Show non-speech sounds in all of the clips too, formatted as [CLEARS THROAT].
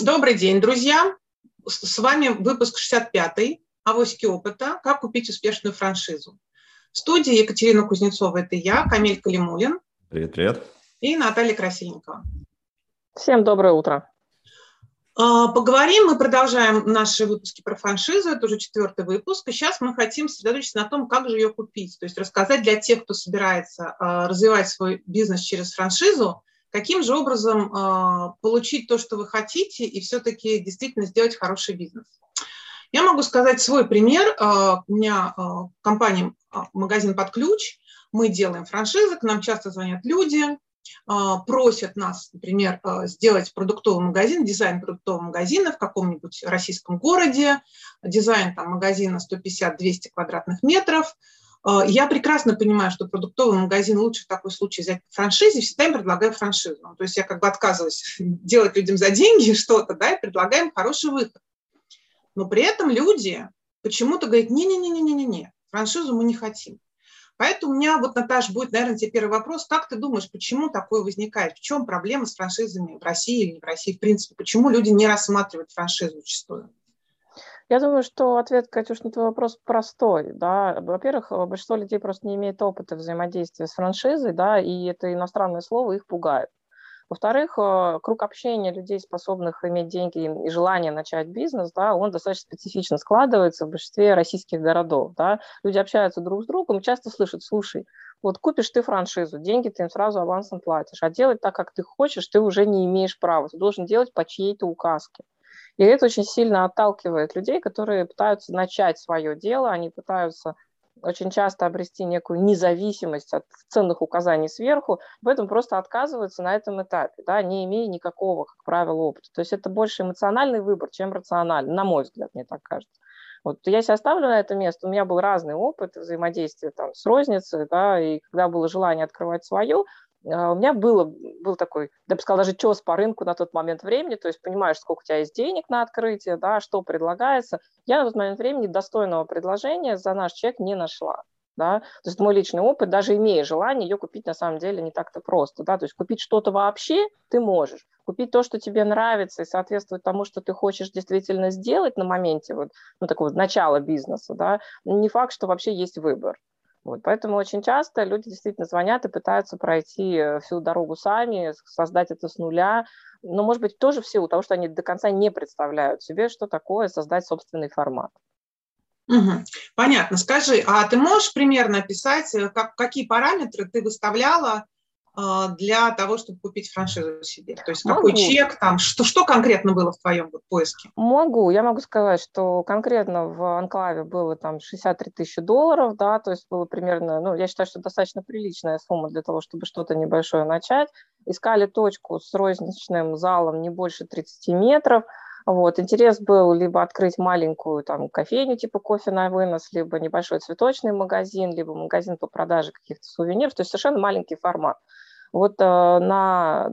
Добрый день, друзья. С вами выпуск 65-й «Авоськи опыта. Как купить успешную франшизу». В студии Екатерина Кузнецова, это я, Камиль Калимулин. Привет, привет. И Наталья Красильникова. Всем доброе утро. А, поговорим, мы продолжаем наши выпуски про франшизу, это уже четвертый выпуск, и сейчас мы хотим сосредоточиться на том, как же ее купить, то есть рассказать для тех, кто собирается а, развивать свой бизнес через франшизу, каким же образом э, получить то, что вы хотите, и все-таки действительно сделать хороший бизнес. Я могу сказать свой пример. Э, у меня э, компания «Магазин под ключ», мы делаем франшизы, к нам часто звонят люди, просят нас, например, сделать продуктовый магазин, дизайн продуктового магазина в каком-нибудь российском городе, дизайн там, магазина 150-200 квадратных метров – а, я прекрасно понимаю, что продуктовый магазин лучше в такой случай взять по франшизе, всегда им предлагаю франшизу. Ну, то есть я как бы отказываюсь [LAUGHS] делать людям за деньги [LAUGHS] что-то, да, и предлагаем хороший выход. Но при этом люди почему-то говорят, не-не-не-не-не-не, франшизу мы не хотим. Поэтому у меня вот, Наташ, будет, наверное, тебе первый вопрос. Как ты думаешь, почему такое возникает? В чем проблема с франшизами в России или не в России? В принципе, почему люди не рассматривают франшизу зачастую? Я думаю, что ответ, Катюш, на твой вопрос простой. Да? Во-первых, э, большинство людей просто не имеет опыта взаимодействия с франшизой, да, и это иностранное слово их пугает. Во-вторых, э, круг общения людей, способных иметь деньги и желание начать бизнес, да, он достаточно специфично складывается в большинстве российских городов. Да. Люди общаются друг с другом и часто слышат, слушай, вот купишь ты франшизу, деньги ты им сразу авансом платишь, а делать так, как ты хочешь, ты уже не имеешь права. Ты должен делать по чьей-то указке. И это очень сильно отталкивает людей, которые пытаются начать свое дело, они пытаются очень часто обрести некую независимость от ценных указаний сверху, в этом просто отказываются на этом этапе, да, не имея никакого, как правило, опыта. То есть это больше эмоциональный выбор, чем рациональный, на мой взгляд, мне так кажется. Вот я себя ставлю на это место, у меня был разный опыт взаимодействия там, с розницей, да, и когда было желание открывать свою, у меня было, был такой, я бы сказала, даже чес по рынку на тот момент времени, то есть понимаешь, сколько у тебя есть денег на открытие, да, что предлагается. Я на тот момент времени достойного предложения за наш чек не нашла. Да? То есть мой личный опыт, даже имея желание, ее купить на самом деле не так-то просто. Да? То есть купить что-то вообще ты можешь. Купить то, что тебе нравится и соответствует тому, что ты хочешь действительно сделать на моменте вот, ну, такого начала бизнеса, да, не факт, что вообще есть выбор. Вот, поэтому очень часто люди действительно звонят и пытаются пройти э, всю дорогу сами, создать это с нуля, но, может быть, тоже в силу того, что они до конца не представляют себе, что такое создать собственный формат. Угу. Понятно. Скажи, а ты можешь примерно описать, э, как, какие параметры ты выставляла для того, чтобы купить франшизу себе? То есть какой могу. чек там, что, что конкретно было в твоем вот поиске? Могу, я могу сказать, что конкретно в Анклаве было там 63 тысячи долларов, да, то есть было примерно, ну, я считаю, что достаточно приличная сумма для того, чтобы что-то небольшое начать. Искали точку с розничным залом не больше 30 метров, вот, интерес был либо открыть маленькую там кофейню типа кофе на вынос, либо небольшой цветочный магазин, либо магазин по продаже каких-то сувениров, то есть совершенно маленький формат. Вот э, на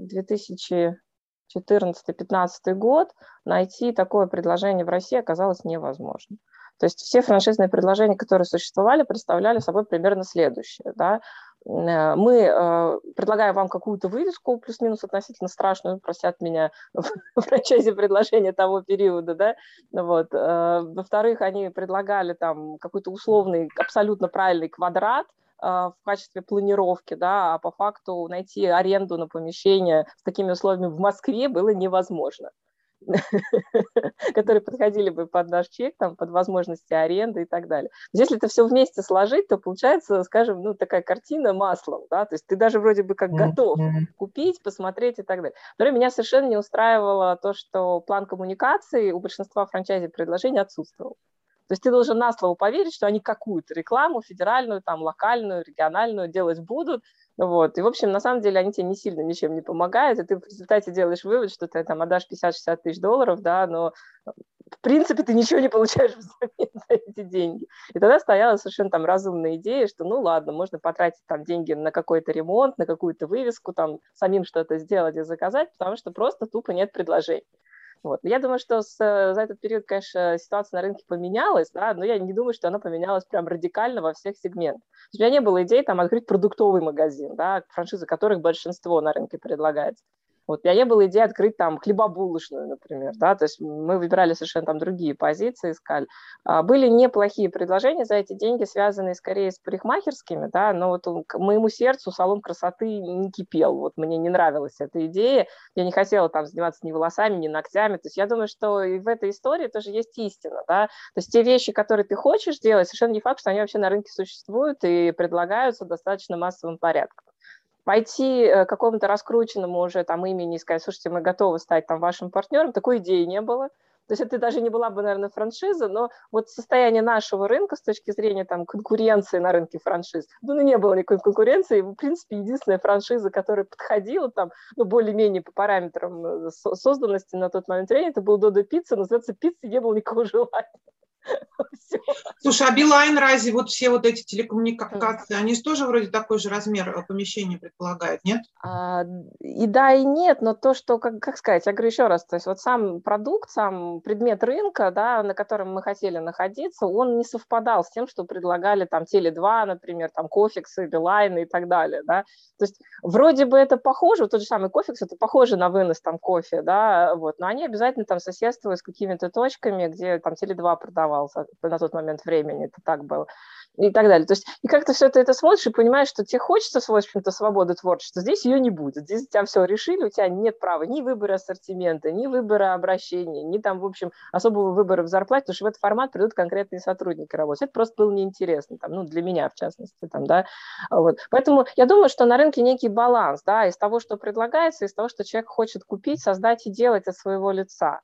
2014-2015 год найти такое предложение в России оказалось невозможно. То есть все франшизные предложения, которые существовали, представляли собой примерно следующее. Да? Э, мы э, предлагаем вам какую-то вывеску, плюс-минус относительно страшную, просят меня [LAUGHS] в франчайзе предложения того периода, да, вот. Во-вторых, они предлагали там какой-то условный, абсолютно правильный квадрат, в качестве планировки, да, а по факту найти аренду на помещение с такими условиями в Москве было невозможно [LAUGHS] которые подходили бы под наш чек, там, под возможности аренды и так далее. Если это все вместе сложить, то получается, скажем, ну, такая картина маслом, да, то есть ты даже вроде бы как готов купить, посмотреть и так далее. Но меня совершенно не устраивало то, что план коммуникации у большинства франчайзи предложений отсутствовал. То есть ты должен на слово поверить, что они какую-то рекламу федеральную, там, локальную, региональную делать будут. Вот. И, в общем, на самом деле они тебе не сильно ничем не помогают, и ты в результате делаешь вывод, что ты там отдашь 50-60 тысяч долларов, да, но в принципе ты ничего не получаешь взамен за эти деньги. И тогда стояла совершенно там разумная идея, что ну ладно, можно потратить там деньги на какой-то ремонт, на какую-то вывеску, там самим что-то сделать и заказать, потому что просто тупо нет предложений. Вот. Я думаю, что с, э, за этот период, конечно, ситуация на рынке поменялась, да, но я не думаю, что она поменялась прям радикально во всех сегментах. У меня не было идей там открыть продуктовый магазин, да, франшизы которых большинство на рынке предлагается. Вот, у меня не было идеи открыть там хлебобулочную, например, да, то есть мы выбирали совершенно там другие позиции, искали. А, были неплохие предложения за эти деньги, связанные скорее с парикмахерскими, да, но вот к моему сердцу салон красоты не кипел, вот мне не нравилась эта идея, я не хотела там заниматься ни волосами, ни ногтями, то есть я думаю, что и в этой истории тоже есть истина, да, то есть те вещи, которые ты хочешь делать, совершенно не факт, что они вообще на рынке существуют и предлагаются достаточно массовым порядком пойти э, к какому-то раскрученному уже там имени и сказать, слушайте, мы готовы стать там вашим партнером, такой идеи не было. То есть это даже не была бы, наверное, франшиза, но вот состояние нашего рынка с точки зрения там, конкуренции на рынке франшиз, ну, не было никакой конкуренции. В принципе, единственная франшиза, которая подходила там, ну, более-менее по параметрам э, созданности на тот момент времени, это был Додо Пицца, называется пицца, не было никакого желания. [LAUGHS] Слушай, а Билайн разве вот все вот эти телекоммуникации, они же тоже вроде такой же размер э, помещения предполагают, нет? А, и да, и нет, но то, что, как, как сказать, я говорю еще раз, то есть вот сам продукт, сам предмет рынка, да, на котором мы хотели находиться, он не совпадал с тем, что предлагали там Теле2, например, там Кофиксы, Билайны и так далее, да. То есть вроде бы это похоже, тот же самый Кофикс, это похоже на вынос там кофе, да, вот, но они обязательно там соседствуют с какими-то точками, где там Теле2 продавался на тот момент времени, это так было, и так далее. То есть, и как-то все ты это смотришь и понимаешь, что тебе хочется, в общем-то, свободы творчества, здесь ее не будет. Здесь у тебя все решили, у тебя нет права ни выбора ассортимента, ни выбора обращения, ни там, в общем, особого выбора в зарплате, потому что в этот формат придут конкретные сотрудники работать. Это просто было неинтересно, там, ну, для меня, в частности, там, да, вот. Поэтому я думаю, что на рынке некий баланс, да, из того, что предлагается, из того, что человек хочет купить, создать и делать от своего лица.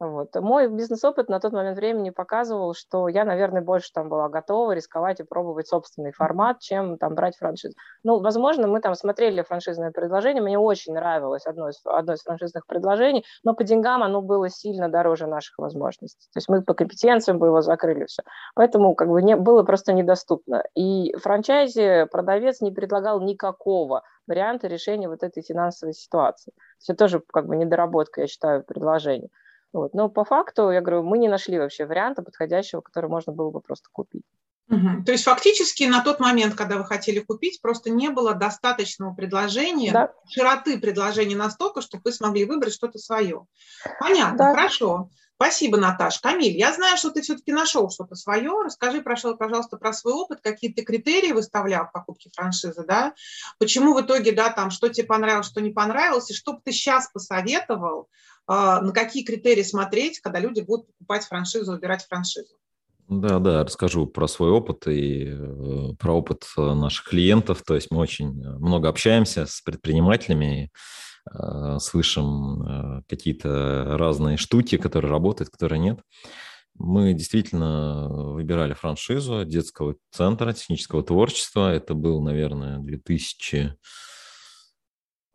Вот. Мой бизнес-опыт на тот момент времени показывал, что я, наверное, больше там была готова рисковать и пробовать собственный формат, чем там брать франшизу. Ну, возможно, мы там смотрели франшизное предложение, мне очень нравилось одно из, одно из франшизных предложений, но по деньгам оно было сильно дороже наших возможностей. То есть мы по компетенциям бы его закрыли все. Поэтому как бы не, было просто недоступно. И франчайзе продавец не предлагал никакого варианта решения вот этой финансовой ситуации. Это тоже как бы недоработка, я считаю, предложения. Вот. Но по факту, я говорю, мы не нашли вообще варианта подходящего, который можно было бы просто купить. Угу. То есть фактически на тот момент, когда вы хотели купить, просто не было достаточного предложения, да. широты предложения настолько, чтобы вы смогли выбрать что-то свое. Понятно, да. хорошо. Спасибо, Наташ. Камиль, я знаю, что ты все-таки нашел что-то свое. Расскажи, пожалуйста, про свой опыт, какие ты критерии выставлял в покупке франшизы, да? Почему в итоге, да, там, что тебе понравилось, что не понравилось, и что бы ты сейчас посоветовал на какие критерии смотреть, когда люди будут покупать франшизу, выбирать франшизу? Да, да, расскажу про свой опыт и э, про опыт э, наших клиентов. То есть мы очень э, много общаемся с предпринимателями, слышим какие-то разные штуки, которые работают, которые нет. Мы действительно выбирали франшизу детского центра технического творчества. Это был, наверное, 2000 а,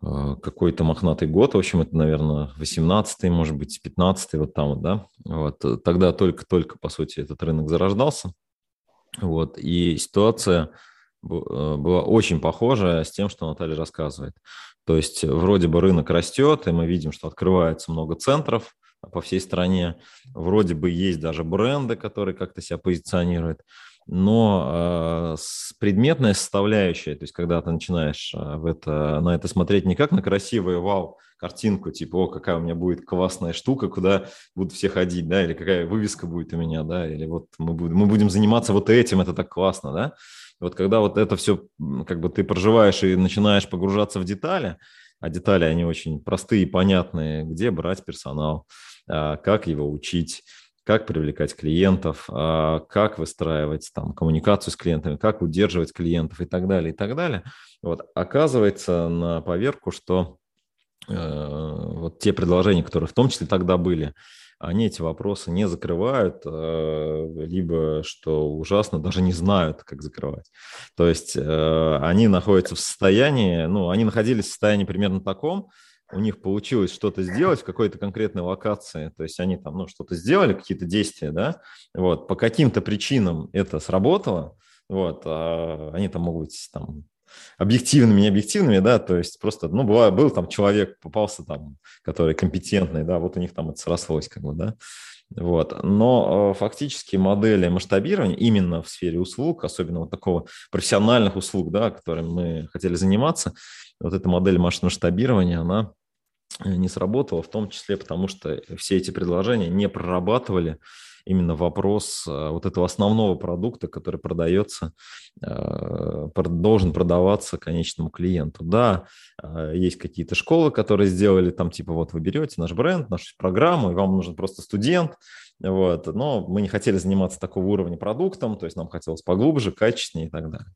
какой-то мохнатый год, в общем, это, наверное, 18-й, может быть, 15-й, вот там да, вот, э, тогда только-только, по сути, этот рынок зарождался, вот, и ситуация э, была очень похожая с тем, что Наталья рассказывает. То есть вроде бы рынок растет, и мы видим, что открывается много центров по всей стране, вроде бы есть даже бренды, которые как-то себя позиционируют, но э, предметная составляющая, то есть когда ты начинаешь э, в это, на это смотреть не как на красивую вау картинку, типа, о, какая у меня будет классная штука, куда будут все ходить, да, или какая вывеска будет у меня, да, или вот мы будем, мы будем заниматься вот этим, это так классно, да. Вот когда вот это все, как бы ты проживаешь и начинаешь погружаться в детали, а детали, они очень простые и понятные, где брать персонал, э, как его учить, как привлекать клиентов, а, как выстраивать там коммуникацию с клиентами, как удерживать клиентов и так далее, и так далее. Вот оказывается на поверку, что э, вот те предложения, которые в том числе тогда были, они эти вопросы не закрывают, э, либо, что ужасно, даже не знают, как закрывать. То есть э, они находятся в состоянии, ну, они находились в состоянии примерно таком, у них получилось что-то сделать в какой-то конкретной локации, то есть они там, ну, что-то сделали, какие-то действия, да, вот, по каким-то причинам это сработало, вот, а они там могут быть там объективными, не объективными, да, то есть просто, ну, бывало, был там человек, попался там, который компетентный, да, вот у них там это срослось, как бы, да, вот. Но э, фактически модели масштабирования именно в сфере услуг, особенно вот такого профессиональных услуг, да, которыми мы хотели заниматься, вот эта модель масштабирования, она не сработало, в том числе потому, что все эти предложения не прорабатывали именно вопрос э, вот этого основного продукта, который продается, э, должен продаваться конечному клиенту. Да, э, есть какие-то школы, которые сделали там типа вот вы берете наш бренд, нашу программу, и вам нужен просто студент, вот, но мы не хотели заниматься такого уровня продуктом, то есть нам хотелось поглубже, качественнее и так далее.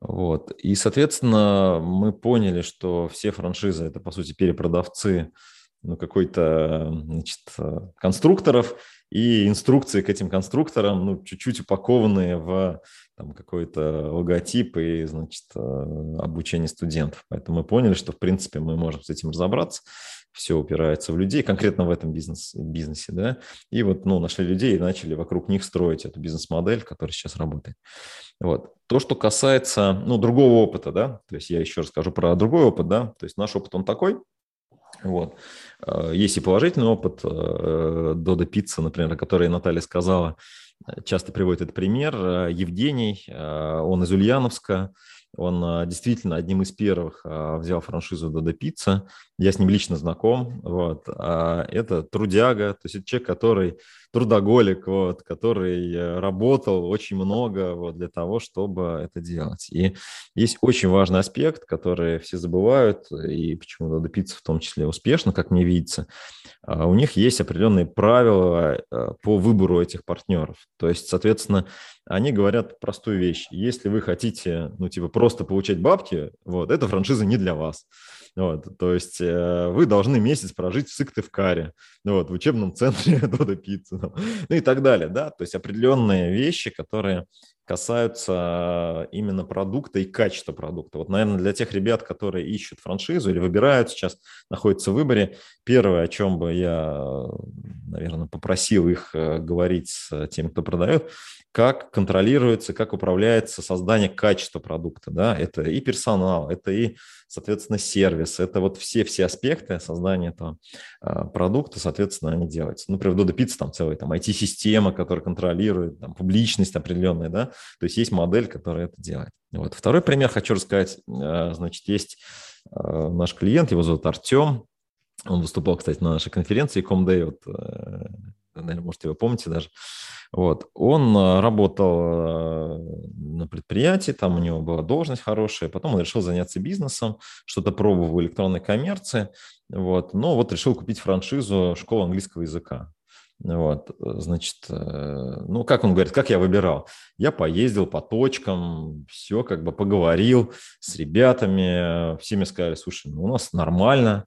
Вот. И, соответственно, мы поняли, что все франшизы – это, по сути, перепродавцы ну, какой-то значит, конструкторов, и инструкции к этим конструкторам, ну, чуть-чуть упакованные в там, какой-то логотип и, значит, обучение студентов. Поэтому мы поняли, что, в принципе, мы можем с этим разобраться. Все упирается в людей, конкретно в этом бизнес, бизнесе, да. И вот, ну, нашли людей и начали вокруг них строить эту бизнес-модель, которая сейчас работает. Вот. То, что касается, ну, другого опыта, да, то есть я еще расскажу про другой опыт, да, то есть наш опыт, он такой, вот. Э, есть и положительный опыт. Э, Дода Пицца, например, о которой Наталья сказала, э, часто приводит этот пример. Евгений, он из Ульяновска, он действительно одним из первых взял франшизу Дода Пицца. Я с ним лично знаком. Вот. А это трудяга, то есть это человек, который трудоголик, вот, который э, работал очень много вот, для того, чтобы это делать. И есть очень важный аспект, который все забывают, и почему надо добиться в том числе успешно, как мне видится. А, у них есть определенные правила э, по выбору этих партнеров. То есть, соответственно, они говорят простую вещь. Если вы хотите, ну, типа, просто получать бабки, вот, эта франшиза не для вас. Вот, то есть э, вы должны месяц прожить в Сыктывкаре, вот, в учебном [LAUGHS] центре Дода Пиццы, ну и так далее, да, то есть определенные вещи, которые касаются именно продукта и качества продукта. Вот, наверное, для тех ребят, которые ищут франшизу или выбирают сейчас, находятся в выборе, первое, о чем бы я, наверное, попросил их э, говорить с теми, кто продает, как контролируется, как управляется создание качества продукта. Да? Это и персонал, это и, соответственно, сервис, это вот все-все аспекты создания этого а, продукта, соответственно, они делаются. Например, в Dodo Pizza там целая там, IT-система, которая контролирует там, публичность определенная, да, то есть есть модель, которая это делает. Вот. Второй пример хочу рассказать. А, значит, есть а, наш клиент, его зовут Артем, он выступал, кстати, на нашей конференции Comday, вот, э, наверное, может, вы помните даже. Вот. Он э, работал э, на предприятии, там у него была должность хорошая, потом он решил заняться бизнесом, что-то пробовал в электронной коммерции, вот. но вот решил купить франшизу школы английского языка. Вот, значит, ну, как он говорит, как я выбирал? Я поездил по точкам, все как бы поговорил с ребятами, все мне сказали, слушай, ну, у нас нормально,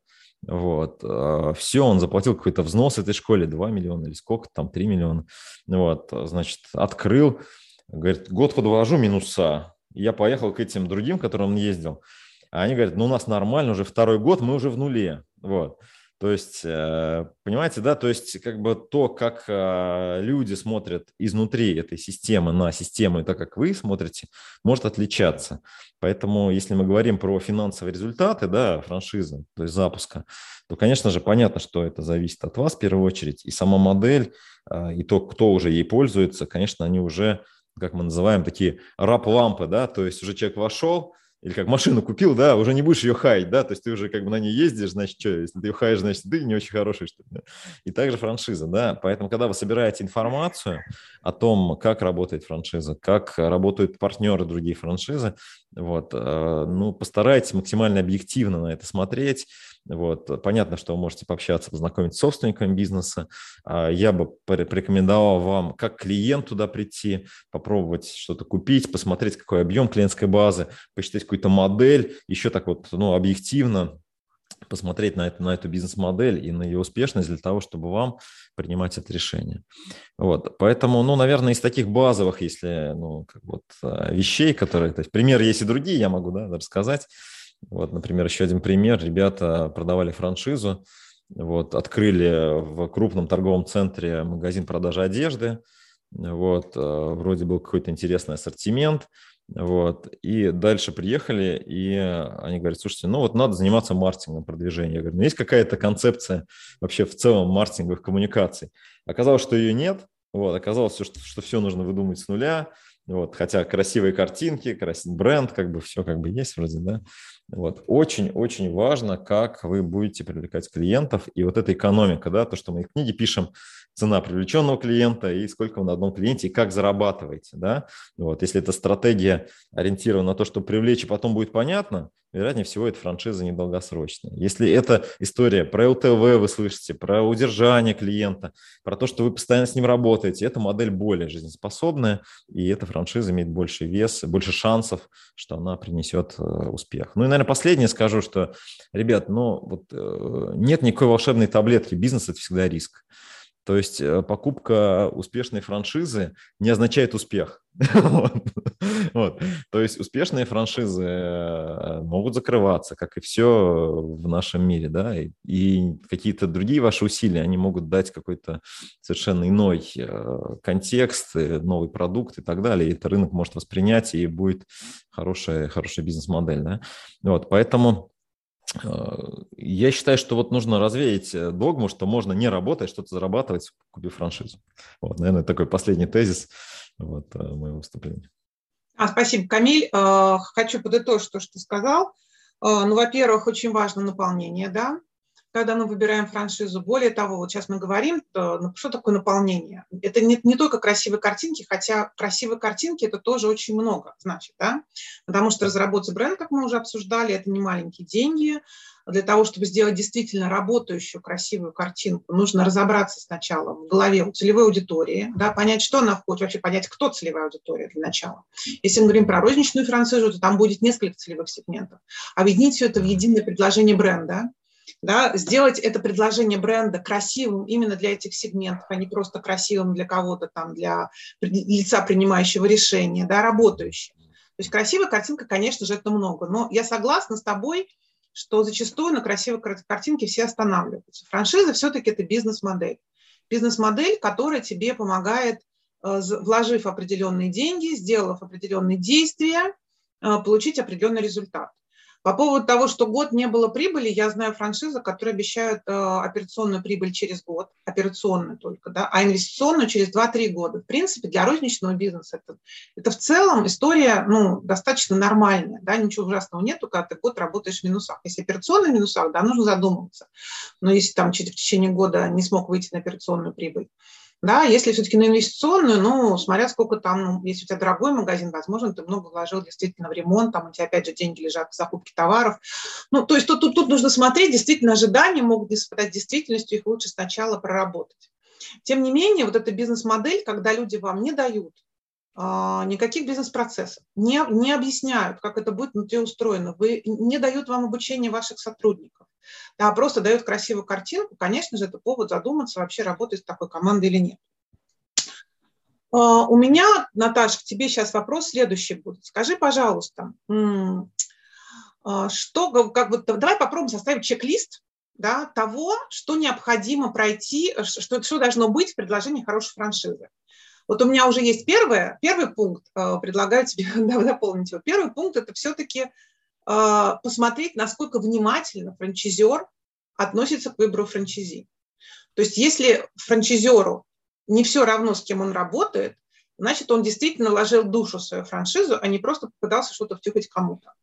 вот. А, Все, он заплатил какой-то взнос этой школе, 2 миллиона или сколько там, 3 миллиона. Вот, значит, открыл, говорит, год подвожу минуса. Я поехал к этим другим, которым он ездил. А они говорят, ну у нас нормально, уже второй год, мы уже в нуле. Вот. То есть, э, понимаете, да, то есть как бы то, как э, люди смотрят изнутри этой системы на систему, и так как вы смотрите, может отличаться. Поэтому, если мы говорим про финансовые результаты, да, франшизы, то есть запуска, то, конечно же, понятно, что это зависит от вас в первую очередь, и сама модель, э, и то, кто уже ей пользуется, конечно, они уже, как мы называем, такие раб-лампы, да, то есть уже человек вошел, или как машину купил, да, уже не будешь ее хаять, да, то есть ты уже как бы на ней ездишь, значит, что, если ты ее хаешь, значит, ты не очень хороший, что ли. И также франшиза, да, поэтому, когда вы собираете информацию о том, как работает франшиза, как работают партнеры другие франшизы, вот, э, ну, постарайтесь максимально объективно на это смотреть, вот. Понятно, что вы можете пообщаться, познакомиться с собственниками бизнеса. А я бы порекомендовал вам как клиент туда прийти, попробовать что-то купить, посмотреть, какой объем клиентской базы, посчитать какую-то модель, еще так вот ну, объективно посмотреть на, это, на эту бизнес-модель и на ее успешность для того, чтобы вам принимать это решение. Вот. Поэтому, ну, наверное, из таких базовых, если, ну, как вот, а, вещей, которые, то есть примеры есть и другие, я могу да, рассказать. Вот, например, еще один пример. Ребята продавали франшизу, вот, открыли в крупном торговом центре магазин продажи одежды, вот, э, вроде был какой-то интересный ассортимент, вот, и дальше приехали, и они говорят, слушайте, ну вот надо заниматься маркетингом, продвижением. Я говорю, ну есть какая-то концепция вообще в целом маркетинговых коммуникаций? Оказалось, что ее нет, вот, оказалось, что, что все нужно выдумать с нуля, вот, хотя красивые картинки, красивый бренд, как бы все как бы есть вроде, да. Вот. Очень-очень важно, как вы будете привлекать клиентов. И вот эта экономика, да, то, что мы в книге пишем, цена привлеченного клиента и сколько вы на одном клиенте, и как зарабатываете. Да? Вот. Если эта стратегия ориентирована на то, чтобы привлечь, и потом будет понятно, вероятнее всего, эта франшиза недолгосрочная. Если это история про ЛТВ вы слышите, про удержание клиента, про то, что вы постоянно с ним работаете, эта модель более жизнеспособная, и эта франшиза имеет больше вес, больше шансов, что она принесет э, успех. Ну и, наверное, последнее скажу, что, ребят, ну вот э, нет никакой волшебной таблетки, бизнес – это всегда риск. То есть э, покупка успешной франшизы не означает успех. [LAUGHS] [LAUGHS] вот. То есть успешные франшизы э, могут закрываться, как и все в нашем мире, да, и, и какие-то другие ваши усилия, они могут дать какой-то совершенно иной э, контекст, новый продукт и так далее, и это рынок может воспринять, и будет хорошая, хорошая бизнес-модель, да. Вот, поэтому я считаю, что вот нужно развеять э, догму, что можно не работать, что-то зарабатывать, купив франшизу. Вот, наверное, такой последний тезис вот, э, моего выступления. А, спасибо, Камиль. Э, хочу подытожить то, что ты сказал. Ну, во-первых, очень важно наполнение, да, когда мы выбираем франшизу. Более того, вот сейчас мы говорим, ну, что такое наполнение. Это не, не только красивые картинки, хотя красивые картинки это тоже очень много, значит, да, потому что разработать бренд, как мы уже обсуждали, это не маленькие деньги. Для того, чтобы сделать действительно работающую красивую картинку, нужно разобраться сначала в голове у целевой аудитории, да, понять, что она хочет, вообще понять, кто целевая аудитория для начала. Если мы говорим про розничную франшизу, то там будет несколько целевых сегментов. Объединить все это в единое предложение бренда, да, сделать это предложение бренда красивым именно для этих сегментов, а не просто красивым для кого-то там, для лица, принимающего решения, да, работающим. То есть красивая картинка, конечно же, это много. Но я согласна с тобой, что зачастую на красивой картинке все останавливаются. Франшиза все-таки это бизнес-модель. Бизнес-модель, которая тебе помогает, э, вложив определенные деньги, сделав определенные действия, э, получить определенный результат. По поводу того, что год не было прибыли, я знаю франшизы, которые обещают э, операционную прибыль через год, операционную только, да, а инвестиционную через 2-3 года. В принципе, для розничного бизнеса это, это в целом история ну, достаточно нормальная, да, ничего ужасного нету, когда ты год работаешь в минусах. Если операционный минусах, да, нужно задумываться. Но если там в течение года не смог выйти на операционную прибыль, да, если все-таки на инвестиционную, ну, смотря сколько там, ну, если у тебя дорогой магазин, возможно, ты много вложил действительно в ремонт, там у тебя опять же деньги лежат в закупке товаров. Ну, то есть тут, тут, тут нужно смотреть, действительно ожидания могут не совпадать с действительностью, их лучше сначала проработать. Тем не менее, вот эта бизнес-модель, когда люди вам не дают никаких бизнес-процессов, не, не объясняют, как это будет внутри устроено, вы, не дают вам обучение ваших сотрудников, да, просто дает красивую картинку, конечно же, это повод задуматься, вообще работать с такой командой или нет. А, у меня, Наташа, к тебе сейчас вопрос следующий будет. Скажи, пожалуйста, а, что, как бы, давай попробуем составить чек-лист да, того, что необходимо пройти, что, что должно быть в предложении хорошей франшизы. Вот у меня уже есть первое, первый пункт, а, предлагаю тебе [LAUGHS] дополнить его. Первый пункт – это все-таки а, посмотреть, насколько внимательно франчизер относится к выбору франчизи. То есть если франчизеру не все равно, с кем он работает, значит, он действительно вложил душу в свою франшизу, а не просто попытался что-то втюхать кому-то.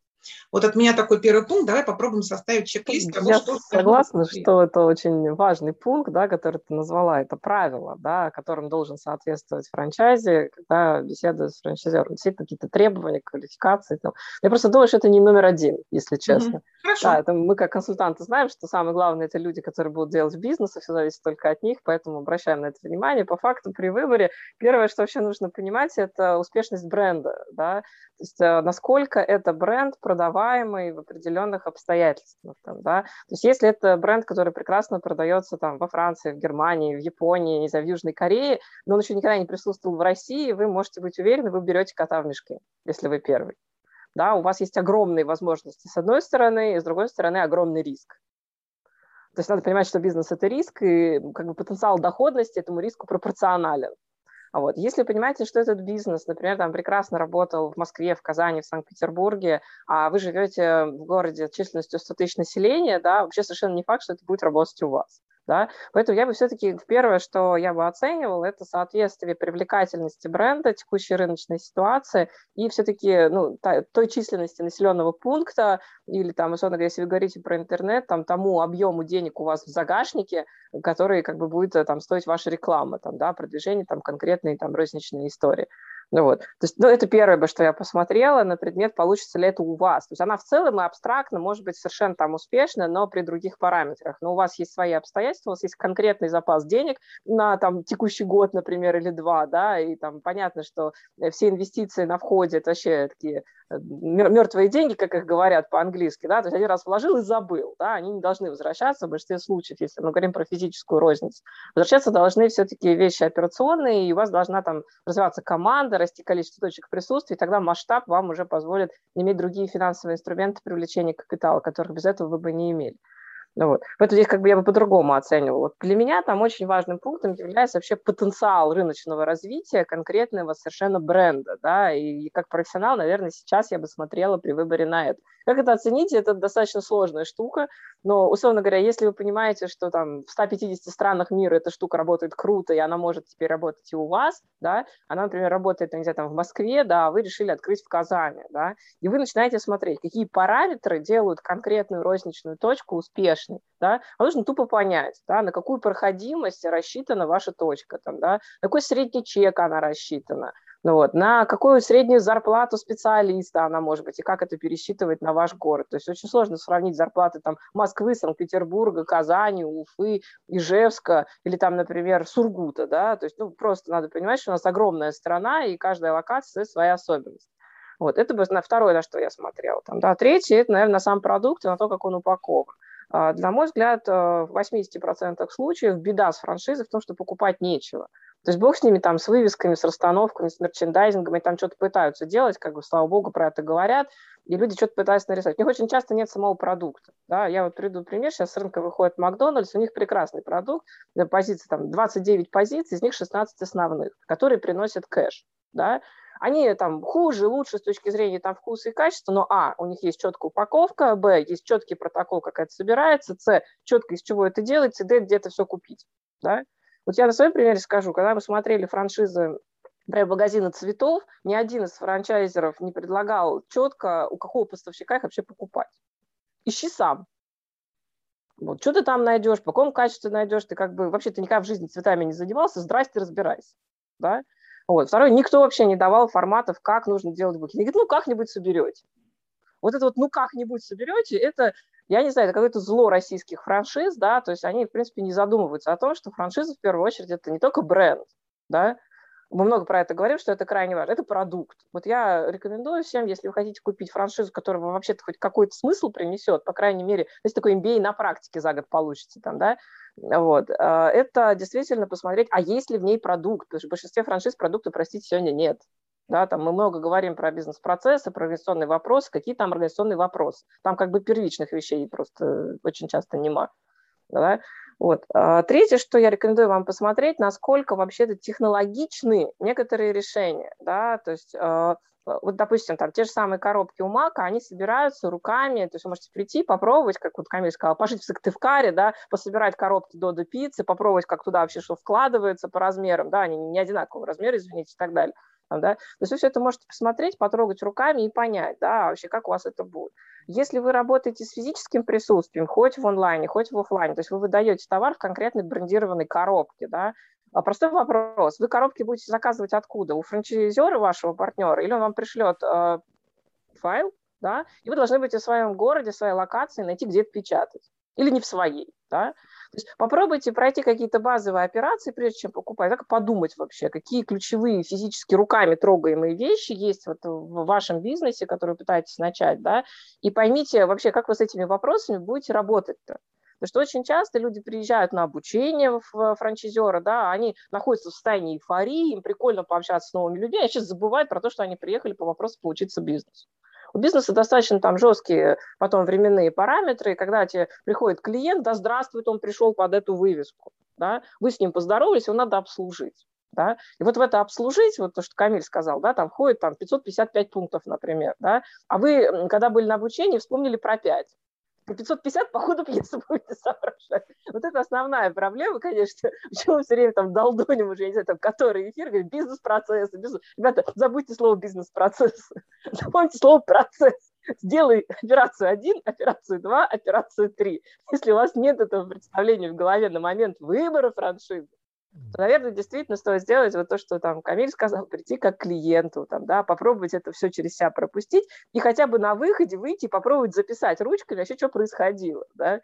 Вот от меня такой первый пункт. Давай попробуем составить чек-лист того, Я что согласна, что это очень важный пункт, да, который ты назвала. Это правило, да, которым должен соответствовать франчайзе, когда беседует с франчайзером. Действительно, какие-то требования, квалификации. Там. Я просто думаю, что это не номер один, если честно. Mm-hmm. Хорошо. Да, это мы как консультанты знаем, что самое главное – это люди, которые будут делать бизнес, и все зависит только от них, поэтому обращаем на это внимание. По факту при выборе первое, что вообще нужно понимать, это успешность бренда, да, то есть э, насколько это бренд продаваемый в определенных обстоятельствах. Там, да? То есть если это бренд, который прекрасно продается там, во Франции, в Германии, в Японии, не знаю, в Южной Корее, но он еще никогда не присутствовал в России, вы можете быть уверены, вы берете кота в мешке, если вы первый. Да, у вас есть огромные возможности с одной стороны, и с другой стороны огромный риск. То есть надо понимать, что бизнес – это риск, и как бы потенциал доходности этому риску пропорционален. А вот. Если понимаете, что этот бизнес, например, там прекрасно работал в Москве, в Казани, в Санкт-Петербурге, а вы живете в городе численностью 100 тысяч населения, да, вообще совершенно не факт, что это будет работать у вас. Да? Поэтому я бы все-таки первое, что я бы оценивал, это соответствие привлекательности бренда, текущей рыночной ситуации и все-таки ну, той численности населенного пункта или там, условно говоря, если вы говорите про интернет, там, тому объему денег у вас в загашнике, который как бы будет там, стоить ваша реклама, там, да, продвижение там, конкретной там, розничной истории. Ну, вот. То есть, ну, это первое бы, что я посмотрела на предмет, получится ли это у вас. То есть она в целом и абстрактно может быть совершенно там успешна, но при других параметрах. Но у вас есть свои обстоятельства, у вас есть конкретный запас денег на там текущий год, например, или два, да, и там понятно, что все инвестиции на входе это вообще такие мертвые деньги, как их говорят по-английски, да, то есть один раз вложил и забыл, да, они не должны возвращаться в большинстве случаев, если мы говорим про физическую розницу. Возвращаться должны все-таки вещи операционные, и у вас должна там развиваться команда, расти количество точек присутствия, и тогда масштаб вам уже позволит иметь другие финансовые инструменты привлечения капитала, которых без этого вы бы не имели. Ну, вот. Поэтому здесь как бы я бы по-другому оценивала. Вот для меня там очень важным пунктом является вообще потенциал рыночного развития конкретного совершенно бренда. Да? И как профессионал, наверное, сейчас я бы смотрела при выборе на это. Как это оценить? Это достаточно сложная штука, но, условно говоря, если вы понимаете, что там в 150 странах мира эта штука работает круто, и она может теперь работать и у вас, да, она, например, работает, не знаю, там в Москве, да, а вы решили открыть в Казани, да, и вы начинаете смотреть, какие параметры делают конкретную розничную точку успешной, да, а нужно тупо понять, да, на какую проходимость рассчитана ваша точка, там, да, на какой средний чек она рассчитана, ну, вот, на какую среднюю зарплату специалиста она может быть, и как это пересчитывать на ваш город. То есть очень сложно сравнить зарплаты там, Москвы, Санкт-Петербурга, Казани, Уфы, Ижевска или там, например, Сургута. Да? То есть ну, просто надо понимать, что у нас огромная страна, и каждая локация своя особенность. Вот, это бы на второе, на что я смотрела. Там, да. Третье, это, наверное, на сам продукт и на то, как он упакован. А, на мой взгляд, э, в 80% случаев беда с франшизой в том, что покупать нечего. То есть бог с ними там, с вывесками, с расстановками, с мерчендайзингом, и там что-то пытаются делать, как бы, слава богу, про это говорят, и люди что-то пытаются нарисовать. У них очень часто нет самого продукта. Да? Я вот приду пример, сейчас с рынка выходит Макдональдс, у них прекрасный продукт, позиции там 29 позиций, из них 16 основных, которые приносят кэш. Да? Они там хуже, лучше с точки зрения там вкуса и качества, но а, у них есть четкая упаковка, б, есть четкий протокол, как это собирается, с, четко из чего это делается, д, где это все купить. Да? Вот я на своем примере скажу, когда мы смотрели франшизы например, магазина цветов, ни один из франчайзеров не предлагал четко, у какого поставщика их вообще покупать. Ищи сам. Вот, что ты там найдешь, по какому качеству найдешь, ты как бы вообще ты никогда в жизни цветами не занимался, здрасте, разбирайся. Да? Вот. Второй, никто вообще не давал форматов, как нужно делать букет. Говорит, ну как-нибудь соберете. Вот это вот ну как-нибудь соберете, это я не знаю, это какое-то зло российских франшиз, да, то есть они, в принципе, не задумываются о том, что франшиза, в первую очередь, это не только бренд, да, мы много про это говорим, что это крайне важно. Это продукт. Вот я рекомендую всем, если вы хотите купить франшизу, которая вам вообще-то хоть какой-то смысл принесет, по крайней мере, если такой MBA на практике за год получится там, да, вот, э, это действительно посмотреть, а есть ли в ней продукт, потому что в большинстве франшиз продукта, простите, сегодня нет. Да, там мы много говорим про бизнес-процессы, про организационные вопросы. Какие там организационные вопросы? Там как бы первичных вещей просто очень часто нема. Да? Вот. А третье, что я рекомендую вам посмотреть, насколько вообще-то технологичны некоторые решения. Да? То есть а, вот, допустим, там те же самые коробки у Мака, они собираются руками, то есть вы можете прийти, попробовать, как вот Камиль сказал, пожить в Сыктывкаре, да, пособирать коробки до до пиццы, попробовать, как туда вообще что вкладывается по размерам, да, они не одинакового размера, извините, и так далее. Да? То есть вы все это можете посмотреть, потрогать руками и понять, да, вообще, как у вас это будет. Если вы работаете с физическим присутствием, хоть в онлайне, хоть в офлайне, то есть вы выдаете товар в конкретной брендированной коробке, да, а простой вопрос. Вы коробки будете заказывать откуда? У франчайзера вашего партнера? Или он вам пришлет э, файл, да, и вы должны быть в своем городе, в своей локации найти, где это печатать. Или не в своей, да. Есть попробуйте пройти какие-то базовые операции, прежде чем покупать, так подумать вообще, какие ключевые физически руками трогаемые вещи есть вот в вашем бизнесе, который вы пытаетесь начать, да, и поймите вообще, как вы с этими вопросами будете работать-то. Потому что очень часто люди приезжают на обучение в франчайзера, да, они находятся в состоянии эйфории, им прикольно пообщаться с новыми людьми, а сейчас забывают про то, что они приехали по вопросу поучиться бизнесу. У бизнеса достаточно там жесткие потом временные параметры, и когда тебе приходит клиент, да, здравствует, он пришел под эту вывеску, да, вы с ним поздоровались, его надо обслужить. Да? И вот в это обслужить, вот то, что Камиль сказал, да, там входит там 555 пунктов, например, да, а вы, когда были на обучении, вспомнили про 5. Про 550 по ходу [LAUGHS] пьесы будете соображать. Вот это основная проблема, конечно. [LAUGHS] Почему все время там долдоним уже, я не знаю, там, который эфир, говорит, бизнес-процессы. Бизнес... Ребята, забудьте слово бизнес-процессы. [LAUGHS] Запомните слово процесс. Сделай операцию 1, операцию 2, операцию 3. Если у вас нет этого представления в голове на момент выбора франшизы, то, наверное, действительно стоит сделать вот то, что там Камиль сказал, прийти как клиенту, там, да, попробовать это все через себя пропустить и хотя бы на выходе выйти и попробовать записать ручкой вообще, что происходило, да,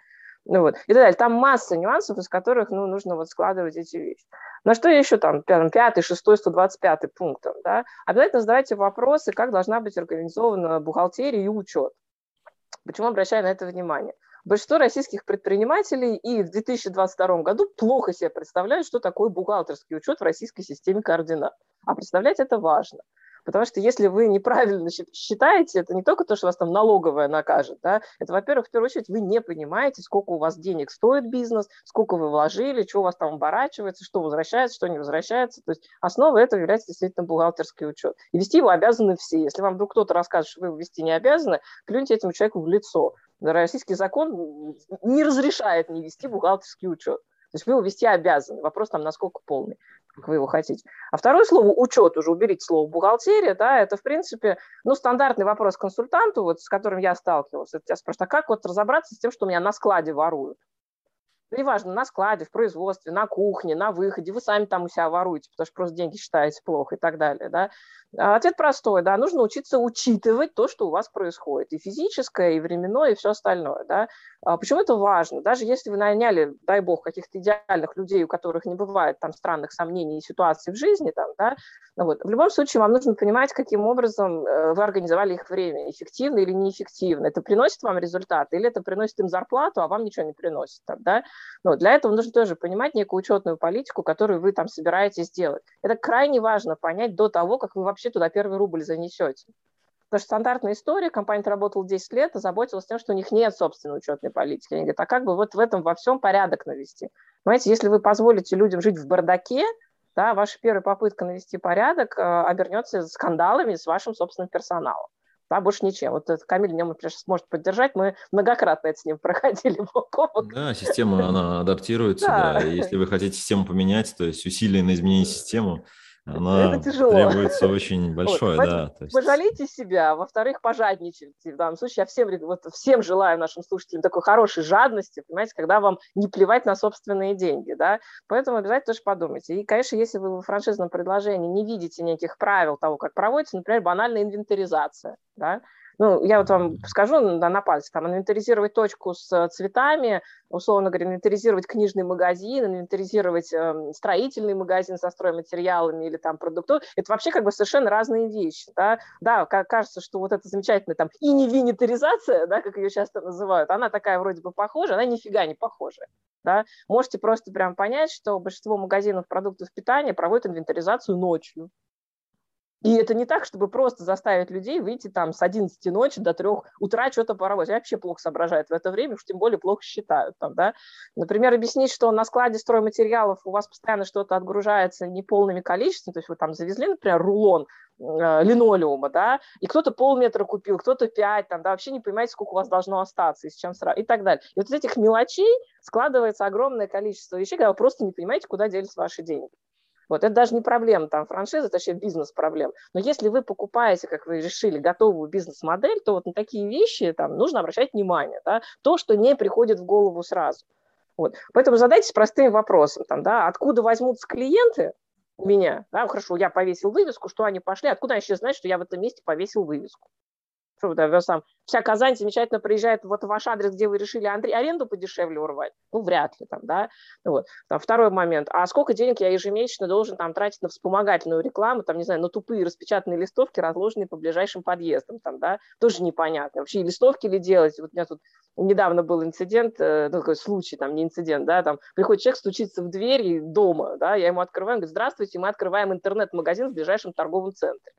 ну вот, и так далее. Там масса нюансов, из которых, ну, нужно вот складывать эти вещи. На что еще там, пятый, шестой, сто двадцать пятый пунктом, да? Обязательно задавайте вопросы, как должна быть организована бухгалтерия и учет. Почему обращаю на это внимание? Большинство российских предпринимателей и в 2022 году плохо себе представляют, что такое бухгалтерский учет в российской системе координат. А представлять это важно. Потому что если вы неправильно считаете, это не только то, что вас там налоговая накажет, да, это, во-первых, в первую очередь, вы не понимаете, сколько у вас денег стоит бизнес, сколько вы вложили, что у вас там оборачивается, что возвращается, что не возвращается. То есть основа этого является действительно бухгалтерский учет. И вести его обязаны все. Если вам вдруг кто-то расскажет, что вы его вести не обязаны, плюньте этому человеку в лицо. Российский закон не разрешает не вести бухгалтерский учет. То есть вы его вести обязаны. Вопрос там, насколько полный как вы его хотите. А второе слово «учет», уже уберите слово «бухгалтерия», да, это, в принципе, ну, стандартный вопрос консультанту, вот, с которым я сталкивался. Это тебя спрашивают, а как вот разобраться с тем, что у меня на складе воруют? Неважно, на складе, в производстве, на кухне, на выходе, вы сами там у себя воруете, потому что просто деньги считаете плохо и так далее, да. А ответ простой, да, нужно учиться учитывать то, что у вас происходит, и физическое, и временное, и все остальное, да. А почему это важно? Даже если вы наняли, дай бог, каких-то идеальных людей, у которых не бывает там странных сомнений и ситуаций в жизни, там, да, вот, в любом случае вам нужно понимать, каким образом э, вы организовали их время, эффективно или неэффективно. Это приносит вам результат, или это приносит им зарплату, а вам ничего не приносит, там, да. Но для этого нужно тоже понимать некую учетную политику, которую вы там собираетесь делать. Это крайне важно понять до того, как вы вообще туда первый рубль занесете. Потому что стандартная история, компания работала 10 лет, озаботилась тем, что у них нет собственной учетной политики. Они говорят, а как бы вот в этом во всем порядок навести? Понимаете, если вы позволите людям жить в бардаке, да, ваша первая попытка навести порядок э, обернется скандалами с вашим собственным персоналом. Да, больше ничем. Вот этот Камиль например, сможет поддержать. Мы многократно это с ним [LAUGHS] проходили бок о бок. Да, система, она адаптируется. Да. Да. Если вы хотите систему поменять, то есть усилия на изменение системы, она это тяжело. требуется очень [LAUGHS] большое, вот, да. есть... Пожалейте себя, во-вторых, пожадничайте. В данном случае я всем, вот, всем желаю нашим слушателям такой хорошей жадности, понимаете, когда вам не плевать на собственные деньги, да. Поэтому обязательно тоже подумайте. И, конечно, если вы в франшизном предложении не видите неких правил того, как проводится, например, банальная инвентаризация, да, ну, я вот вам скажу на, на пальце, там, инвентаризировать точку с цветами, условно говоря, инвентаризировать книжный магазин, инвентаризировать э, строительный магазин со стройматериалами или там продуктов, это вообще как бы совершенно разные вещи, да, да, кажется, что вот эта замечательная там иневинитаризация, да, как ее часто называют, она такая вроде бы похожа, она нифига не похожа, да, можете просто прям понять, что большинство магазинов продуктов питания проводят инвентаризацию ночью, и это не так, чтобы просто заставить людей выйти там с 11 ночи до 3 утра что-то поработать. Вообще плохо соображают в это время, уж тем более плохо считают. Там, да? Например, объяснить, что на складе стройматериалов у вас постоянно что-то отгружается неполными количествами, то есть вы там завезли, например, рулон э, линолеума, да, и кто-то полметра купил, кто-то пять, там, да, вообще не понимаете, сколько у вас должно остаться, и с чем сразу, и так далее. И вот из этих мелочей складывается огромное количество вещей, когда вы просто не понимаете, куда делись ваши деньги. Вот, это даже не проблема там франшизы, это вообще бизнес-проблем. Но если вы покупаете, как вы решили, готовую бизнес-модель, то вот на такие вещи там нужно обращать внимание. Да? То, что не приходит в голову сразу. Вот. Поэтому задайтесь простым вопросом, там, да, откуда возьмутся клиенты у меня, да, хорошо, я повесил вывеску, что они пошли, откуда они сейчас знают, что я в этом месте повесил вывеску? Сам, вся Казань замечательно приезжает вот в ваш адрес, где вы решили аренду подешевле урвать? Ну, вряд ли там, да. Вот. Там, второй момент. А сколько денег я ежемесячно должен там тратить на вспомогательную рекламу, там, не знаю, на тупые распечатанные листовки, разложенные по ближайшим подъездам, там, да, тоже непонятно. Вообще листовки ли делать? Вот у меня тут недавно был инцидент, э, ну, такой случай, там, не инцидент, да, там, приходит человек, стучится в дверь дома, да, я ему открываю, он говорит, здравствуйте, мы открываем интернет-магазин в ближайшем торговом центре.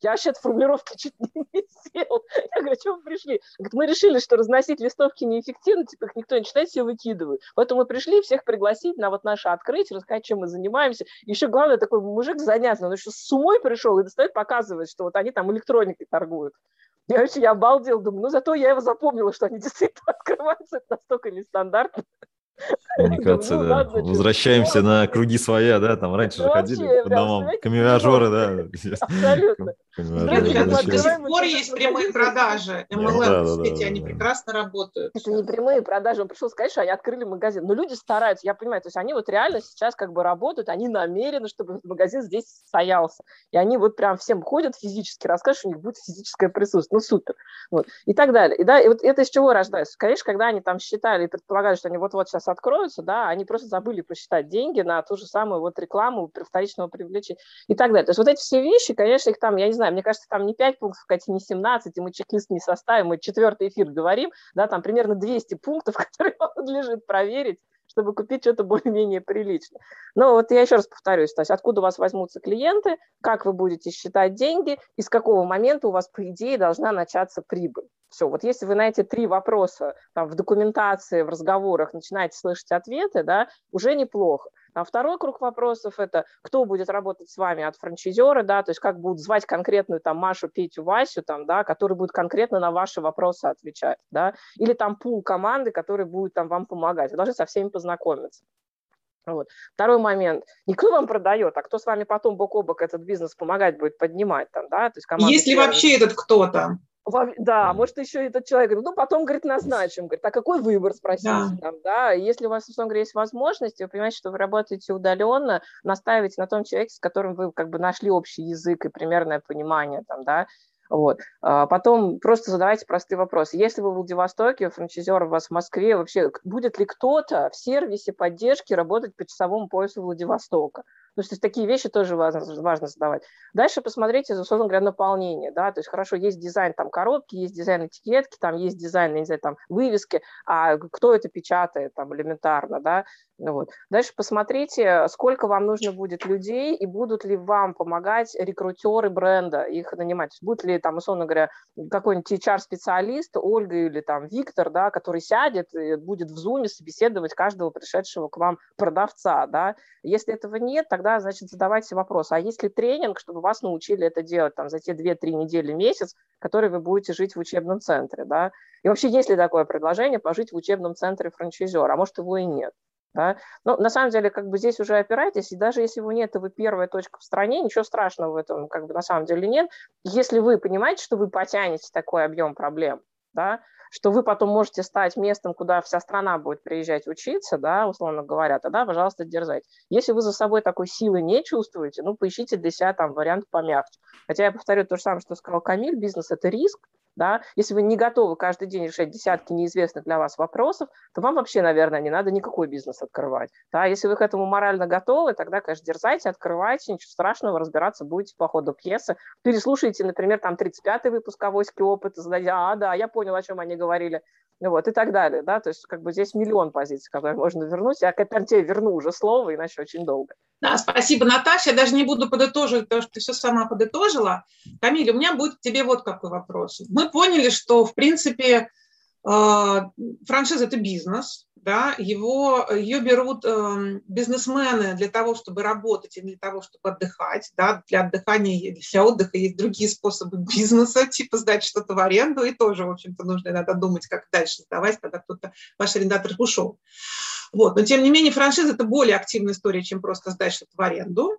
Я вообще от формулировки [LAUGHS] чуть не сел. Я говорю, что вы пришли? Говорит, мы решили, что разносить листовки неэффективно, типа их никто не читает, все выкидывают. Поэтому мы пришли всех пригласить на вот наше открытие, рассказать, чем мы занимаемся. Еще главное, такой мужик занятный, он еще с умой пришел и достает, показывает, что вот они там электроникой торгуют. Я вообще я обалдел, думаю, ну зато я его запомнила, что они [LAUGHS] действительно открываются, это настолько нестандартно. Коммуникация, ну, да. Возвращаемся на круги своя, да, там раньше же ходили по домам, камевиажеры, да. Абсолютно. До сих пор есть прямые продажи. MLM сети, они прекрасно работают. Это не прямые продажи. Он пришел сказать, что они открыли магазин. Но люди стараются, я понимаю. То есть они вот реально сейчас как бы работают, они намерены, чтобы магазин здесь состоялся. И они вот прям всем ходят физически, расскажут, что у них будет физическое присутствие. Ну, супер. Вот. И так далее. И, да, и вот это из чего рождается? Конечно, когда они там считали и предполагали, что они вот-вот сейчас откроются, да, они просто забыли посчитать деньги на ту же самую вот рекламу вторичного привлечения и так далее. То есть вот эти все вещи, конечно, их там, я не знаю, мне кажется, там не 5 пунктов, кстати, не 17, и мы чек-лист не составим, мы четвертый эфир говорим, да, там примерно 200 пунктов, [LAUGHS] которые вам надлежит проверить, чтобы купить что-то более-менее приличное. Но вот я еще раз повторюсь, то есть откуда у вас возьмутся клиенты, как вы будете считать деньги, и с какого момента у вас, по идее, должна начаться прибыль. Все, вот если вы на эти три вопроса там, в документации, в разговорах начинаете слышать ответы, да, уже неплохо. А второй круг вопросов – это кто будет работать с вами от франчайзера, да, то есть как будут звать конкретную там Машу, Петю, Васю, там, да, который будет конкретно на ваши вопросы отвечать, да, или там пул команды, который будет там вам помогать. Вы должны со всеми познакомиться. Вот. Второй момент. Не кто вам продает, а кто с вами потом бок о бок этот бизнес помогать будет поднимать. Там, да? То есть команда Есть ли вообще этот кто-то? Да, может, еще этот человек говорит, ну, потом, говорит, назначим. Говорит, а какой выбор, спросите да. там, да. Если у вас, условно говоря, есть возможность, вы понимаете, что вы работаете удаленно, наставите на том человеке, с которым вы как бы нашли общий язык и примерное понимание там, да, вот. А потом просто задавайте простые вопросы. Если вы в Владивостоке, франчайзер у вас в Москве, вообще будет ли кто-то в сервисе поддержки работать по часовому поясу Владивостока? Ну, то есть такие вещи тоже важно, важно задавать. Дальше посмотрите, условно говоря, наполнение, да, то есть хорошо, есть дизайн там коробки, есть дизайн этикетки, там есть дизайн, не знаю, там вывески, а кто это печатает там элементарно, да, вот. Дальше посмотрите, сколько вам нужно будет людей и будут ли вам помогать рекрутеры бренда, их нанимать. Будет ли там, условно говоря, какой-нибудь HR-специалист, Ольга или там Виктор, да, который сядет и будет в зуме собеседовать каждого пришедшего к вам продавца, да. Если этого нет, тогда значит, задавайте вопрос, а есть ли тренинг, чтобы вас научили это делать там за те 2-3 недели, месяц, которые вы будете жить в учебном центре, да? И вообще, есть ли такое предложение пожить в учебном центре франчайзера, а может, его и нет? Да? Но на самом деле, как бы здесь уже опирайтесь, и даже если его нет, и вы первая точка в стране, ничего страшного в этом как бы на самом деле нет. Если вы понимаете, что вы потянете такой объем проблем, да, что вы потом можете стать местом, куда вся страна будет приезжать учиться, да, условно говоря, тогда, пожалуйста, дерзайте. Если вы за собой такой силы не чувствуете, ну, поищите для себя там вариант помягче. Хотя я повторю то же самое, что сказал Камиль, бизнес – это риск, да, если вы не готовы каждый день решать десятки неизвестных для вас вопросов, то вам вообще, наверное, не надо никакой бизнес открывать, да, если вы к этому морально готовы, тогда, конечно, дерзайте, открывайте, ничего страшного, разбираться будете по ходу пьесы, переслушайте, например, там 35-й выпуск «Авоськи. Опыта», задайте, а, да, я понял, о чем они говорили, вот, и так далее, да, то есть как бы здесь миллион позиций, которые можно вернуть, я к тебе верну уже слово, иначе очень долго. Да, спасибо, Наташа, я даже не буду подытоживать, потому что ты все сама подытожила. Камиль, у меня будет к тебе вот какой вопрос. Мы поняли, что, в принципе, франшиза – это бизнес, да, его, ее берут э, бизнесмены для того, чтобы работать и для того, чтобы отдыхать, да, для отдыхания, для отдыха есть другие способы бизнеса, типа сдать что-то в аренду, и тоже, в общем-то, нужно иногда думать, как дальше сдавать, когда кто-то, ваш арендатор ушел. Вот. Но, тем не менее, франшиза – это более активная история, чем просто сдать что-то в аренду.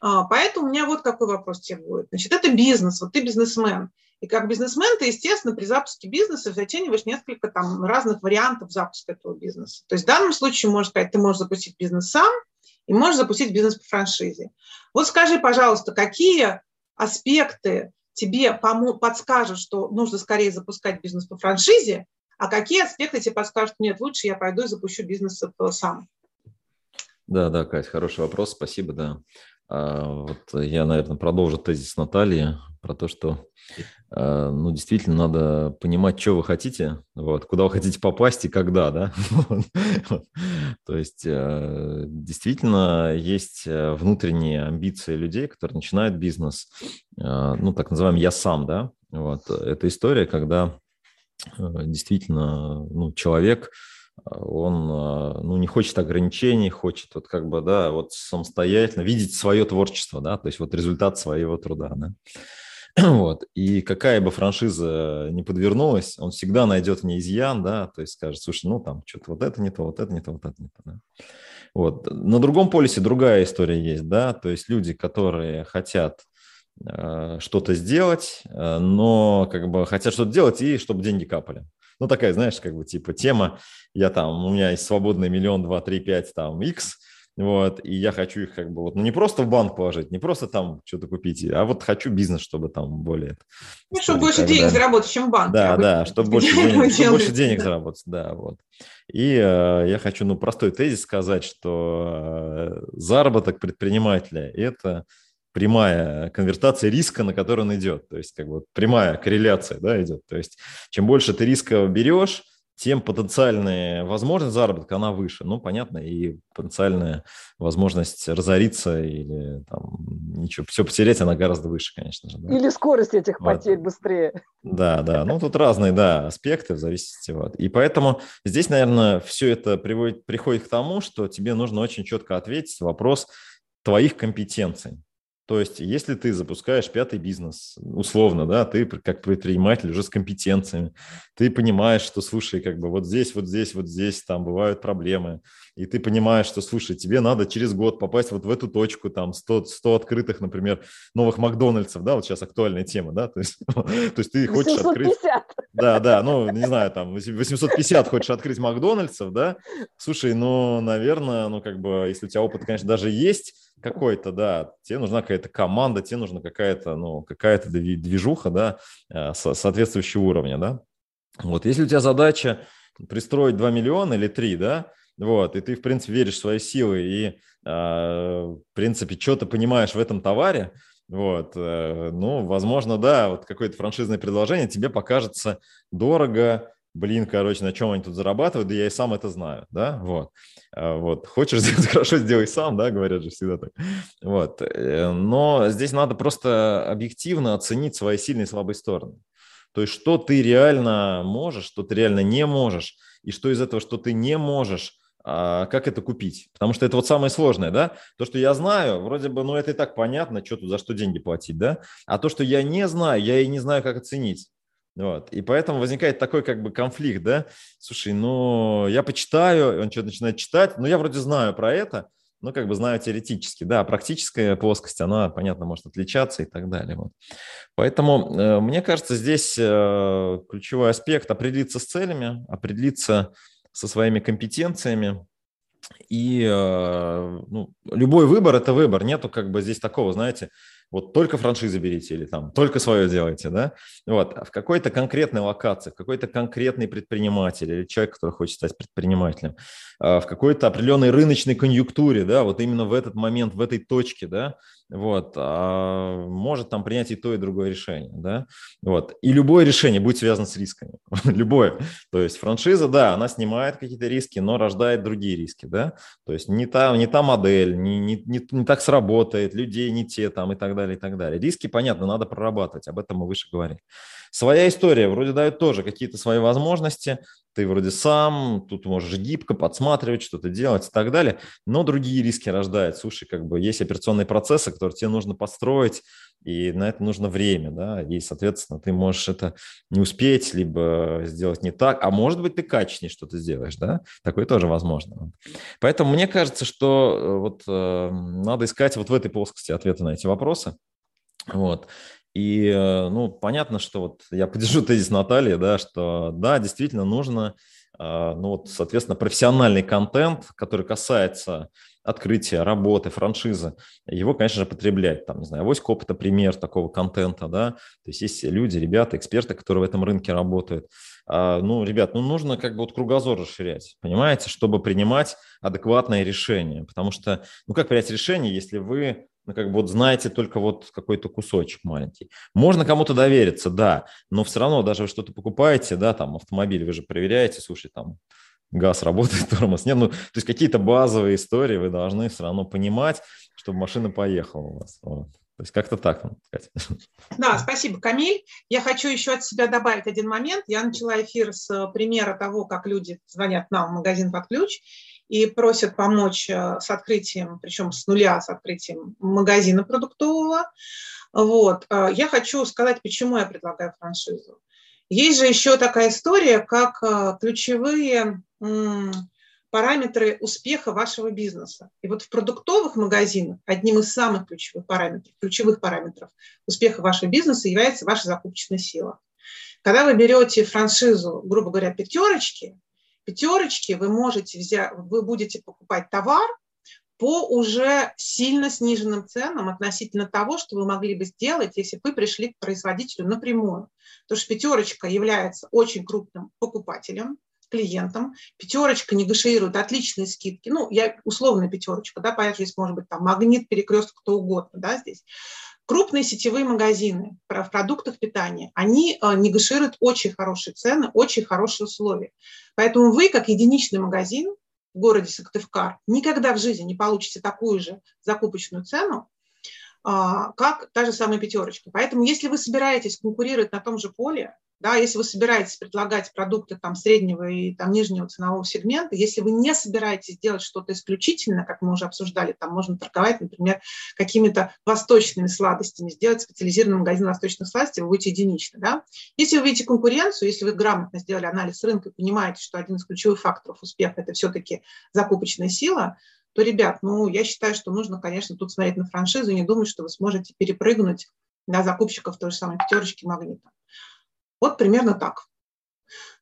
А, поэтому у меня вот какой вопрос тебе будет. Значит, это бизнес, вот ты бизнесмен – и как бизнесмен ты, естественно, при запуске бизнеса зацениваешь несколько там разных вариантов запуска этого бизнеса. То есть в данном случае, можно сказать, ты можешь запустить бизнес сам и можешь запустить бизнес по франшизе. Вот скажи, пожалуйста, какие аспекты тебе подскажут, что нужно скорее запускать бизнес по франшизе, а какие аспекты тебе подскажут, нет, лучше я пойду и запущу бизнес сам? Да, да, Кать, хороший вопрос, спасибо, да. А, вот я, наверное, продолжу тезис Натальи про то, что а, ну, действительно надо понимать, что вы хотите, вот, куда вы хотите попасть и когда, да. [LAUGHS] То есть э, действительно есть э, внутренние амбиции людей, которые начинают бизнес, а, ну, так называемый «я сам», да. Вот. Это история, когда э, действительно ну, человек, он ну, не хочет ограничений, хочет вот как бы, да, вот самостоятельно видеть свое творчество, да, то есть вот результат своего труда, да. [CLEARS THROAT] Вот. И какая бы франшиза не подвернулась, он всегда найдет в изъян, да, то есть скажет, слушай, ну там что-то вот это не то, вот это не то, вот это не то. Да. Вот. На другом полюсе другая история есть, да, то есть люди, которые хотят э, что-то сделать, э, но как бы хотят что-то делать и чтобы деньги капали. Ну, такая, знаешь, как бы типа тема, я там, у меня есть свободный миллион, два, три, пять, там, X, вот, и я хочу их как бы вот, ну, не просто в банк положить, не просто там что-то купить, а вот хочу бизнес, чтобы там более... Ну, чтобы больше денег заработать, чем в банке. Да, да, чтобы больше денег, чтобы больше денег заработать, да, вот. И э, я хочу, ну, простой тезис сказать, что э, заработок предпринимателя – это прямая конвертация риска, на который он идет. То есть как бы прямая корреляция да, идет. То есть чем больше ты риска берешь, тем потенциальная возможность заработка, она выше. Ну, понятно, и потенциальная возможность разориться или там ничего, все потерять, она гораздо выше, конечно же. Да. Или скорость этих вот. потерь быстрее. Да, да, ну тут разные, да, аспекты в зависимости от. И поэтому здесь, наверное, все это приводит, приходит к тому, что тебе нужно очень четко ответить вопрос твоих компетенций. То есть, если ты запускаешь пятый бизнес, условно, да, ты как предприниматель уже с компетенциями, ты понимаешь, что, слушай, как бы вот здесь, вот здесь, вот здесь там бывают проблемы, и ты понимаешь, что, слушай, тебе надо через год попасть вот в эту точку, там, 100, 100 открытых, например, новых Макдональдсов, да, вот сейчас актуальная тема, да, [LAUGHS] то есть, то есть ты хочешь 850. открыть... Да, да, ну, не знаю, там, 850 хочешь открыть Макдональдсов, да, слушай, ну, наверное, ну, как бы, если у тебя опыт, конечно, даже есть, какой-то, да, тебе нужна какая-то команда, тебе нужна какая-то, ну, какая-то движуха, да, э, соответствующего уровня, да. Вот, если у тебя задача пристроить 2 миллиона или 3, да, вот, и ты, в принципе, веришь в свои силы и, э, в принципе, что-то понимаешь в этом товаре, вот, э, ну, возможно, да, вот какое-то франшизное предложение тебе покажется дорого, блин, короче, на чем они тут зарабатывают, да я и сам это знаю, да, вот. А, вот. Хочешь сделать [LAUGHS] хорошо, сделай сам, да, говорят же всегда так. Вот. Э, но здесь надо просто объективно оценить свои сильные и слабые стороны. То есть, что ты реально можешь, что ты реально не можешь, и что из этого, что ты не можешь, а, как это купить? Потому что это вот самое сложное, да? То, что я знаю, вроде бы, ну, это и так понятно, что тут, за что деньги платить, да? А то, что я не знаю, я и не знаю, как оценить. Вот. И поэтому возникает такой как бы конфликт, да, слушай, ну, я почитаю, он что-то начинает читать, ну, я вроде знаю про это, ну, как бы знаю теоретически, да, практическая плоскость, она, понятно, может отличаться и так далее. Вот. Поэтому, э, мне кажется, здесь э, ключевой аспект определиться с целями, определиться со своими компетенциями, и э, ну, любой выбор – это выбор. Нету как бы здесь такого, знаете, вот только франшизы берите или там только свое делайте, да, вот, а в какой-то конкретной локации, в какой-то конкретный предприниматель или человек, который хочет стать предпринимателем, а, в какой-то определенной рыночной конъюнктуре, да, вот именно в этот момент, в этой точке, да, вот, а может там принять и то, и другое решение, да, вот, и любое решение будет связано с рисками, [LAUGHS] любое, то есть франшиза, да, она снимает какие-то риски, но рождает другие риски, да, то есть не та, не та модель, не, не, не, не так сработает, людей не те там и так далее, и так далее. Риски, понятно, надо прорабатывать, об этом мы выше говорили. Своя история вроде дает тоже какие-то свои возможности, ты вроде сам, тут можешь гибко подсматривать, что-то делать и так далее, но другие риски рождают. Слушай, как бы есть операционные процессы, которые тебе нужно построить, и на это нужно время, да, и, соответственно, ты можешь это не успеть, либо сделать не так, а может быть, ты качественнее что-то сделаешь, да, такое тоже возможно. Поэтому мне кажется, что э, вот э, надо искать вот в этой плоскости ответы на эти вопросы, вот. И, э, ну, понятно, что вот я поддержу тезис Натальи, да, что да, действительно нужно, э, ну, вот, соответственно, профессиональный контент, который касается открытия, работы, франшизы, его, конечно же, потреблять. Там, не знаю, авось опыта пример такого контента, да, то есть есть люди, ребята, эксперты, которые в этом рынке работают. А, ну, ребят, ну, нужно как бы вот кругозор расширять, понимаете, чтобы принимать адекватное решение, потому что, ну, как принять решение, если вы ну, как бы вот знаете только вот какой-то кусочек маленький. Можно кому-то довериться, да, но все равно даже вы что-то покупаете, да, там автомобиль вы же проверяете, слушай, там газ работает, [LAUGHS] тормоз нет, ну, то есть какие-то базовые истории вы должны все равно понимать, чтобы машина поехала у вас. Вот. То есть как-то так, сказать. Да, спасибо, Камиль. Я хочу еще от себя добавить один момент. Я начала эфир с примера того, как люди звонят нам в магазин под ключ. И просят помочь э, с открытием, причем с нуля, с открытием магазина продуктового. Вот. Э, я хочу сказать, почему я предлагаю франшизу. Есть же еще такая история, как э, ключевые параметры успеха вашего бизнеса. И вот в продуктовых магазинах одним из самых ключевых параметров, ключевых параметров успеха вашего бизнеса является ваша закупочная сила. Когда вы берете франшизу, грубо говоря, пятерочки, пятерочки вы можете взять, вы будете покупать товар по уже сильно сниженным ценам относительно того, что вы могли бы сделать, если бы вы пришли к производителю напрямую. Потому что пятерочка является очень крупным покупателем, клиентам. Пятерочка негаширует отличные скидки. Ну, я условная пятерочка, да, понятно, здесь может быть там магнит, перекресток, кто угодно, да, здесь. Крупные сетевые магазины в продуктах питания, они э, негашируют очень хорошие цены, очень хорошие условия. Поэтому вы, как единичный магазин в городе Сыктывкар, никогда в жизни не получите такую же закупочную цену, а, как та же самая пятерочка. Поэтому если вы собираетесь конкурировать на том же поле, да, если вы собираетесь предлагать продукты там, среднего и там, нижнего ценового сегмента, если вы не собираетесь делать что-то исключительное, как мы уже обсуждали, там можно торговать, например, какими-то восточными сладостями, сделать специализированный магазин восточных сладостей, вы будете единичны. Да? Если вы видите конкуренцию, если вы грамотно сделали анализ рынка и понимаете, что один из ключевых факторов успеха – это все-таки закупочная сила, то, ребят, ну, я считаю, что нужно, конечно, тут смотреть на франшизу и не думать, что вы сможете перепрыгнуть на закупщиков той же самой пятерочки магнита. Вот примерно так.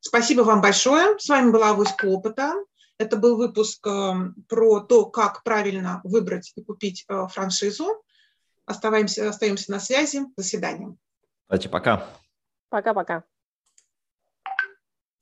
Спасибо вам большое. С вами была Авоська опыта. Это был выпуск э, про то, как правильно выбрать и купить э, франшизу. Оставаемся, остаемся на связи. До свидания. Давайте, пока. Пока-пока.